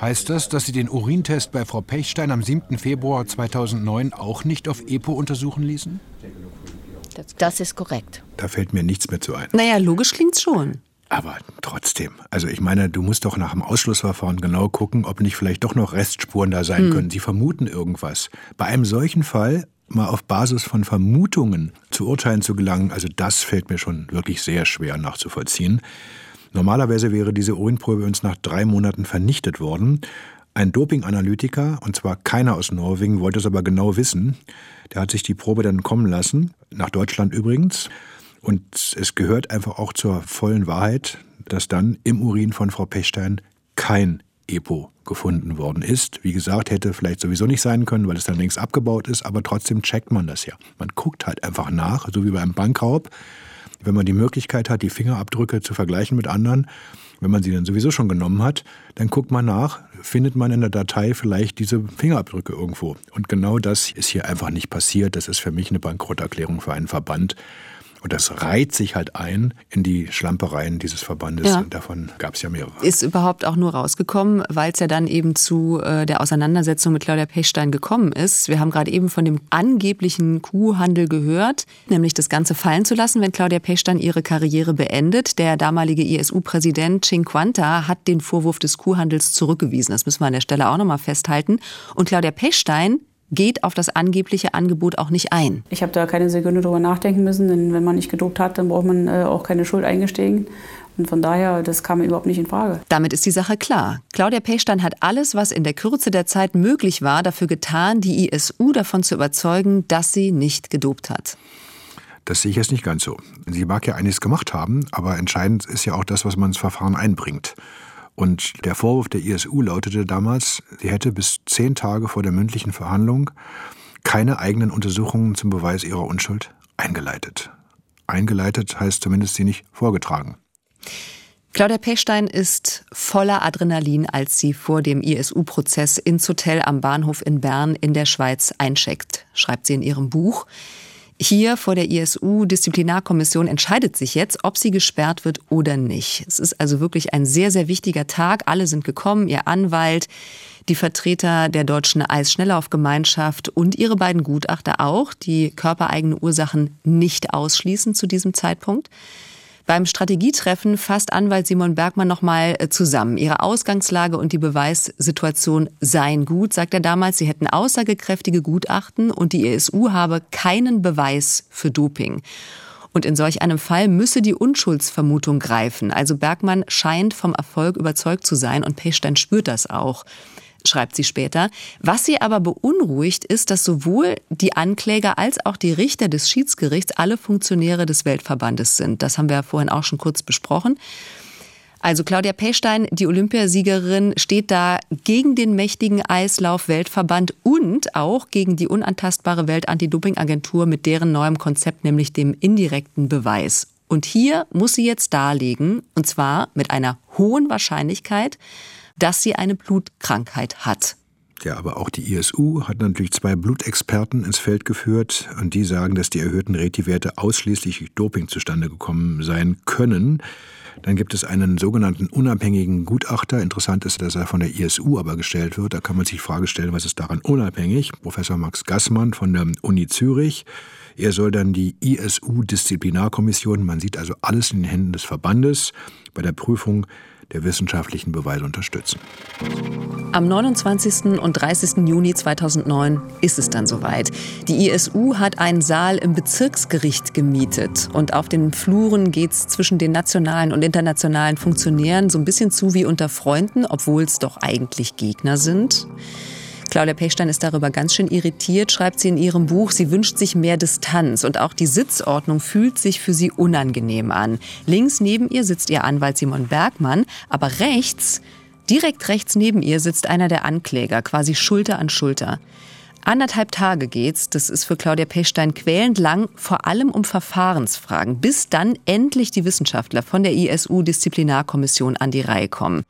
Heißt das, dass Sie den Urintest bei Frau Pechstein am 7. Februar 2009 auch nicht auf EPO untersuchen ließen? Das ist korrekt. Da fällt mir nichts mehr zu ein. Naja, logisch klingt's schon. Aber trotzdem, also ich meine, du musst doch nach dem Ausschlussverfahren genau gucken, ob nicht vielleicht doch noch Restspuren da sein Hm. können. Sie vermuten irgendwas. Bei einem solchen Fall mal auf Basis von Vermutungen zu Urteilen zu gelangen, also das fällt mir schon wirklich sehr schwer nachzuvollziehen. Normalerweise wäre diese Urinprobe uns nach drei Monaten vernichtet worden. Ein Dopinganalytiker, und zwar keiner aus Norwegen, wollte es aber genau wissen. Der hat sich die Probe dann kommen lassen, nach Deutschland übrigens. Und es gehört einfach auch zur vollen Wahrheit, dass dann im Urin von Frau Pechstein kein EPO gefunden worden ist. Wie gesagt, hätte vielleicht sowieso nicht sein können, weil es dann längst abgebaut ist, aber trotzdem checkt man das ja. Man guckt halt einfach nach, so wie beim Bankraub. Wenn man die Möglichkeit hat, die Fingerabdrücke zu vergleichen mit anderen, wenn man sie dann sowieso schon genommen hat, dann guckt man nach, findet man in der Datei vielleicht diese Fingerabdrücke irgendwo. Und genau das ist hier einfach nicht passiert. Das ist für mich eine Bankrotterklärung für einen Verband. Und das reiht sich halt ein in die Schlampereien dieses Verbandes. Ja. Und davon gab es ja mehrere. Ist überhaupt auch nur rausgekommen, weil es ja dann eben zu äh, der Auseinandersetzung mit Claudia Pechstein gekommen ist. Wir haben gerade eben von dem angeblichen Kuhhandel gehört, nämlich das Ganze fallen zu lassen, wenn Claudia Pechstein ihre Karriere beendet. Der damalige ISU-Präsident Cinquanta hat den Vorwurf des Kuhhandels zurückgewiesen. Das müssen wir an der Stelle auch nochmal festhalten. Und Claudia Pechstein geht auf das angebliche Angebot auch nicht ein. Ich habe da keine Sekunde drüber nachdenken müssen, denn wenn man nicht gedopt hat, dann braucht man äh, auch keine Schuld eingestehen. Und von daher, das kam überhaupt nicht in Frage. Damit ist die Sache klar. Claudia Pechstein hat alles, was in der Kürze der Zeit möglich war, dafür getan, die ISU davon zu überzeugen, dass sie nicht gedopt hat. Das sehe ich jetzt nicht ganz so. Sie mag ja einiges gemacht haben, aber entscheidend ist ja auch das, was man ins Verfahren einbringt. Und der Vorwurf der ISU lautete damals, sie hätte bis zehn Tage vor der mündlichen Verhandlung keine eigenen Untersuchungen zum Beweis ihrer Unschuld eingeleitet. Eingeleitet heißt zumindest sie nicht vorgetragen. Claudia Pechstein ist voller Adrenalin, als sie vor dem ISU-Prozess ins Hotel am Bahnhof in Bern in der Schweiz eincheckt, schreibt sie in ihrem Buch. Hier vor der ISU-Disziplinarkommission entscheidet sich jetzt, ob sie gesperrt wird oder nicht. Es ist also wirklich ein sehr, sehr wichtiger Tag. Alle sind gekommen, ihr Anwalt, die Vertreter der deutschen Eisschnelllaufgemeinschaft und ihre beiden Gutachter auch, die körpereigene Ursachen nicht ausschließen zu diesem Zeitpunkt. Beim Strategietreffen fasst Anwalt Simon Bergmann nochmal äh, zusammen. Ihre Ausgangslage und die Beweissituation seien gut, sagt er damals. Sie hätten aussagekräftige Gutachten und die ESU habe keinen Beweis für Doping. Und in solch einem Fall müsse die Unschuldsvermutung greifen. Also Bergmann scheint vom Erfolg überzeugt zu sein und Pechstein spürt das auch schreibt sie später. Was sie aber beunruhigt, ist, dass sowohl die Ankläger als auch die Richter des Schiedsgerichts alle Funktionäre des Weltverbandes sind. Das haben wir ja vorhin auch schon kurz besprochen. Also Claudia Pechstein, die Olympiasiegerin, steht da gegen den mächtigen Eislauf-Weltverband und auch gegen die unantastbare Welt-Anti-Doping-Agentur mit deren neuem Konzept, nämlich dem indirekten Beweis. Und hier muss sie jetzt darlegen, und zwar mit einer hohen Wahrscheinlichkeit, dass sie eine Blutkrankheit hat. Ja, aber auch die ISU hat natürlich zwei Blutexperten ins Feld geführt und die sagen, dass die erhöhten Reti-Werte ausschließlich durch Doping zustande gekommen sein können. Dann gibt es einen sogenannten unabhängigen Gutachter. Interessant ist, dass er von der ISU aber gestellt wird. Da kann man sich die Frage stellen, was ist daran unabhängig? Professor Max Gassmann von der Uni Zürich. Er soll dann die ISU-Disziplinarkommission, man sieht also alles in den Händen des Verbandes, bei der Prüfung der wissenschaftlichen Beweise unterstützen. Am 29. und 30. Juni 2009 ist es dann soweit. Die ISU hat einen Saal im Bezirksgericht gemietet und auf den Fluren geht es zwischen den nationalen und internationalen Funktionären so ein bisschen zu wie unter Freunden, obwohl es doch eigentlich Gegner sind. Claudia Pechstein ist darüber ganz schön irritiert, schreibt sie in ihrem Buch. Sie wünscht sich mehr Distanz und auch die Sitzordnung fühlt sich für sie unangenehm an. Links neben ihr sitzt ihr Anwalt Simon Bergmann, aber rechts, direkt rechts neben ihr sitzt einer der Ankläger, quasi Schulter an Schulter. Anderthalb Tage geht's, das ist für Claudia Pechstein quälend lang, vor allem um Verfahrensfragen, bis dann endlich die Wissenschaftler von der ISU-Disziplinarkommission an die Reihe kommen.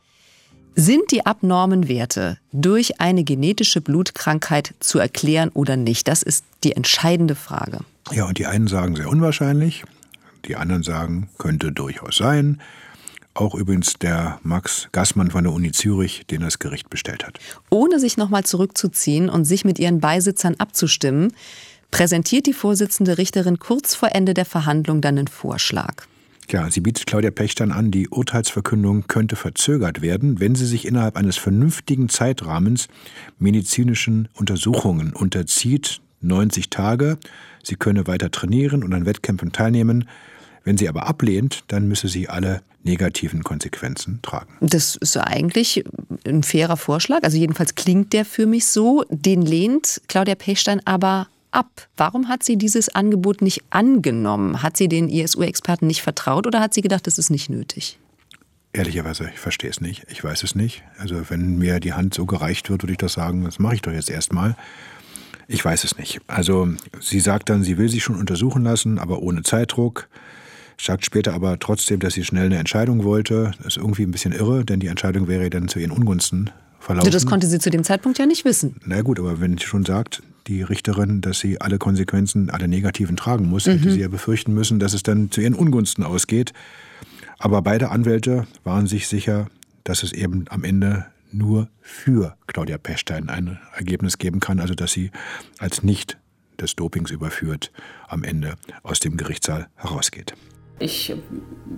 Sind die abnormen Werte durch eine genetische Blutkrankheit zu erklären oder nicht? Das ist die entscheidende Frage. Ja, und die einen sagen sehr unwahrscheinlich, die anderen sagen, könnte durchaus sein. Auch übrigens der Max Gassmann von der Uni Zürich, den das Gericht bestellt hat. Ohne sich nochmal zurückzuziehen und sich mit ihren Beisitzern abzustimmen, präsentiert die Vorsitzende Richterin kurz vor Ende der Verhandlung dann einen Vorschlag. Ja, sie bietet Claudia Pechtern an, die Urteilsverkündung könnte verzögert werden, wenn sie sich innerhalb eines vernünftigen Zeitrahmens medizinischen Untersuchungen unterzieht, 90 Tage. Sie könne weiter trainieren und an Wettkämpfen teilnehmen. Wenn sie aber ablehnt, dann müsse sie alle negativen Konsequenzen tragen. Das ist eigentlich ein fairer Vorschlag. Also jedenfalls klingt der für mich so. Den lehnt Claudia Pechstein aber ab? Warum hat sie dieses Angebot nicht angenommen? Hat sie den ISU-Experten nicht vertraut oder hat sie gedacht, das ist nicht nötig? Ehrlicherweise, ich verstehe es nicht. Ich weiß es nicht. Also wenn mir die Hand so gereicht wird, würde ich doch sagen, das mache ich doch jetzt erstmal. Ich weiß es nicht. Also sie sagt dann, sie will sich schon untersuchen lassen, aber ohne Zeitdruck. Sagt später aber trotzdem, dass sie schnell eine Entscheidung wollte. Das ist irgendwie ein bisschen irre, denn die Entscheidung wäre dann zu ihren Ungunsten verlaufen. Das konnte sie zu dem Zeitpunkt ja nicht wissen. Na gut, aber wenn sie schon sagt, die Richterin, dass sie alle Konsequenzen, alle negativen tragen muss, mhm. hätte sie ja befürchten müssen, dass es dann zu ihren Ungunsten ausgeht. Aber beide Anwälte waren sich sicher, dass es eben am Ende nur für Claudia Pechstein ein Ergebnis geben kann, also dass sie als nicht des Dopings überführt am Ende aus dem Gerichtssaal herausgeht. Ich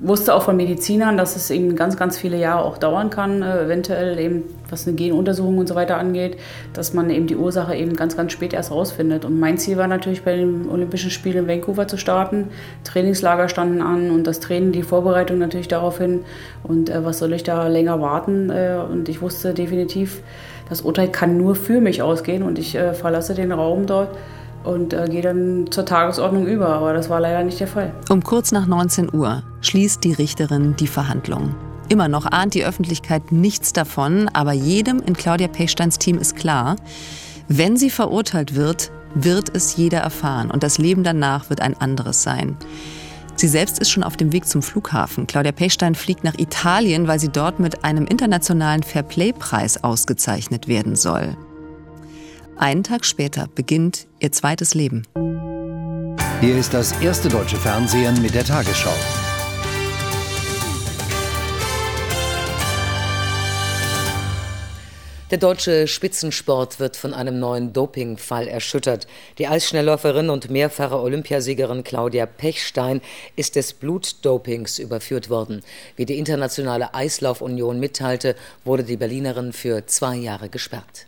wusste auch von Medizinern, dass es eben ganz, ganz viele Jahre auch dauern kann, äh, eventuell eben was eine Genuntersuchung und so weiter angeht, dass man eben die Ursache eben ganz, ganz spät erst rausfindet. Und mein Ziel war natürlich bei den Olympischen Spielen in Vancouver zu starten. Trainingslager standen an und das Training, die Vorbereitung natürlich darauf hin. Und äh, was soll ich da länger warten? Äh, und ich wusste definitiv, das Urteil kann nur für mich ausgehen und ich äh, verlasse den Raum dort und äh, gehe dann zur Tagesordnung über. Aber das war leider nicht der Fall. Um kurz nach 19 Uhr schließt die Richterin die Verhandlungen. Immer noch ahnt die Öffentlichkeit nichts davon, aber jedem in Claudia Pechsteins Team ist klar, wenn sie verurteilt wird, wird es jeder erfahren und das Leben danach wird ein anderes sein. Sie selbst ist schon auf dem Weg zum Flughafen. Claudia Pechstein fliegt nach Italien, weil sie dort mit einem internationalen Fairplay-Preis ausgezeichnet werden soll. Einen Tag später beginnt ihr zweites Leben. Hier ist das erste deutsche Fernsehen mit der Tagesschau. Der deutsche Spitzensport wird von einem neuen Dopingfall erschüttert. Die Eisschnellläuferin und mehrfache Olympiasiegerin Claudia Pechstein ist des Blutdopings überführt worden. Wie die Internationale Eislaufunion mitteilte, wurde die Berlinerin für zwei Jahre gesperrt.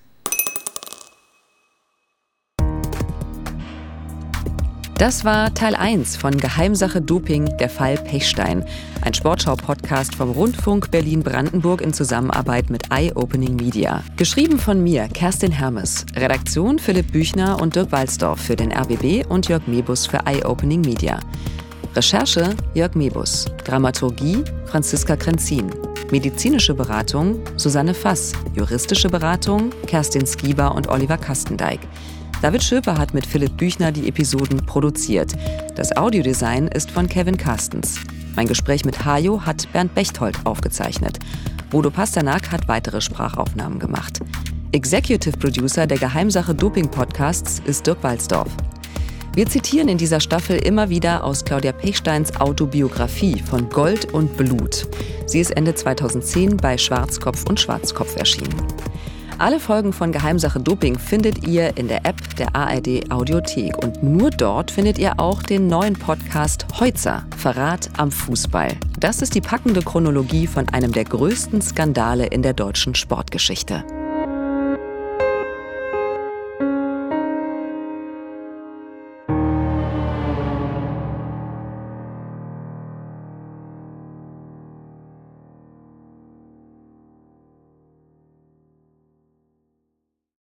Das war Teil 1 von Geheimsache Doping, der Fall Pechstein. Ein Sportschau-Podcast vom Rundfunk Berlin-Brandenburg in Zusammenarbeit mit Eye Opening Media. Geschrieben von mir, Kerstin Hermes. Redaktion Philipp Büchner und Dirk Walzdorf für den RBB und Jörg Mebus für Eye Opening Media. Recherche Jörg Mebus. Dramaturgie Franziska Krenzin. Medizinische Beratung Susanne Fass. Juristische Beratung Kerstin Skieber und Oliver Kastendijk. David Schöper hat mit Philipp Büchner die Episoden produziert. Das Audiodesign ist von Kevin Carstens. Mein Gespräch mit Hajo hat Bernd Bechtold aufgezeichnet. Bodo Pasternak hat weitere Sprachaufnahmen gemacht. Executive Producer der Geheimsache Doping Podcasts ist Dirk Walzdorf. Wir zitieren in dieser Staffel immer wieder aus Claudia Pechsteins Autobiografie von Gold und Blut. Sie ist Ende 2010 bei Schwarzkopf und Schwarzkopf erschienen. Alle Folgen von Geheimsache Doping findet ihr in der App der ARD Audiothek. Und nur dort findet ihr auch den neuen Podcast Heutzer, Verrat am Fußball. Das ist die packende Chronologie von einem der größten Skandale in der deutschen Sportgeschichte.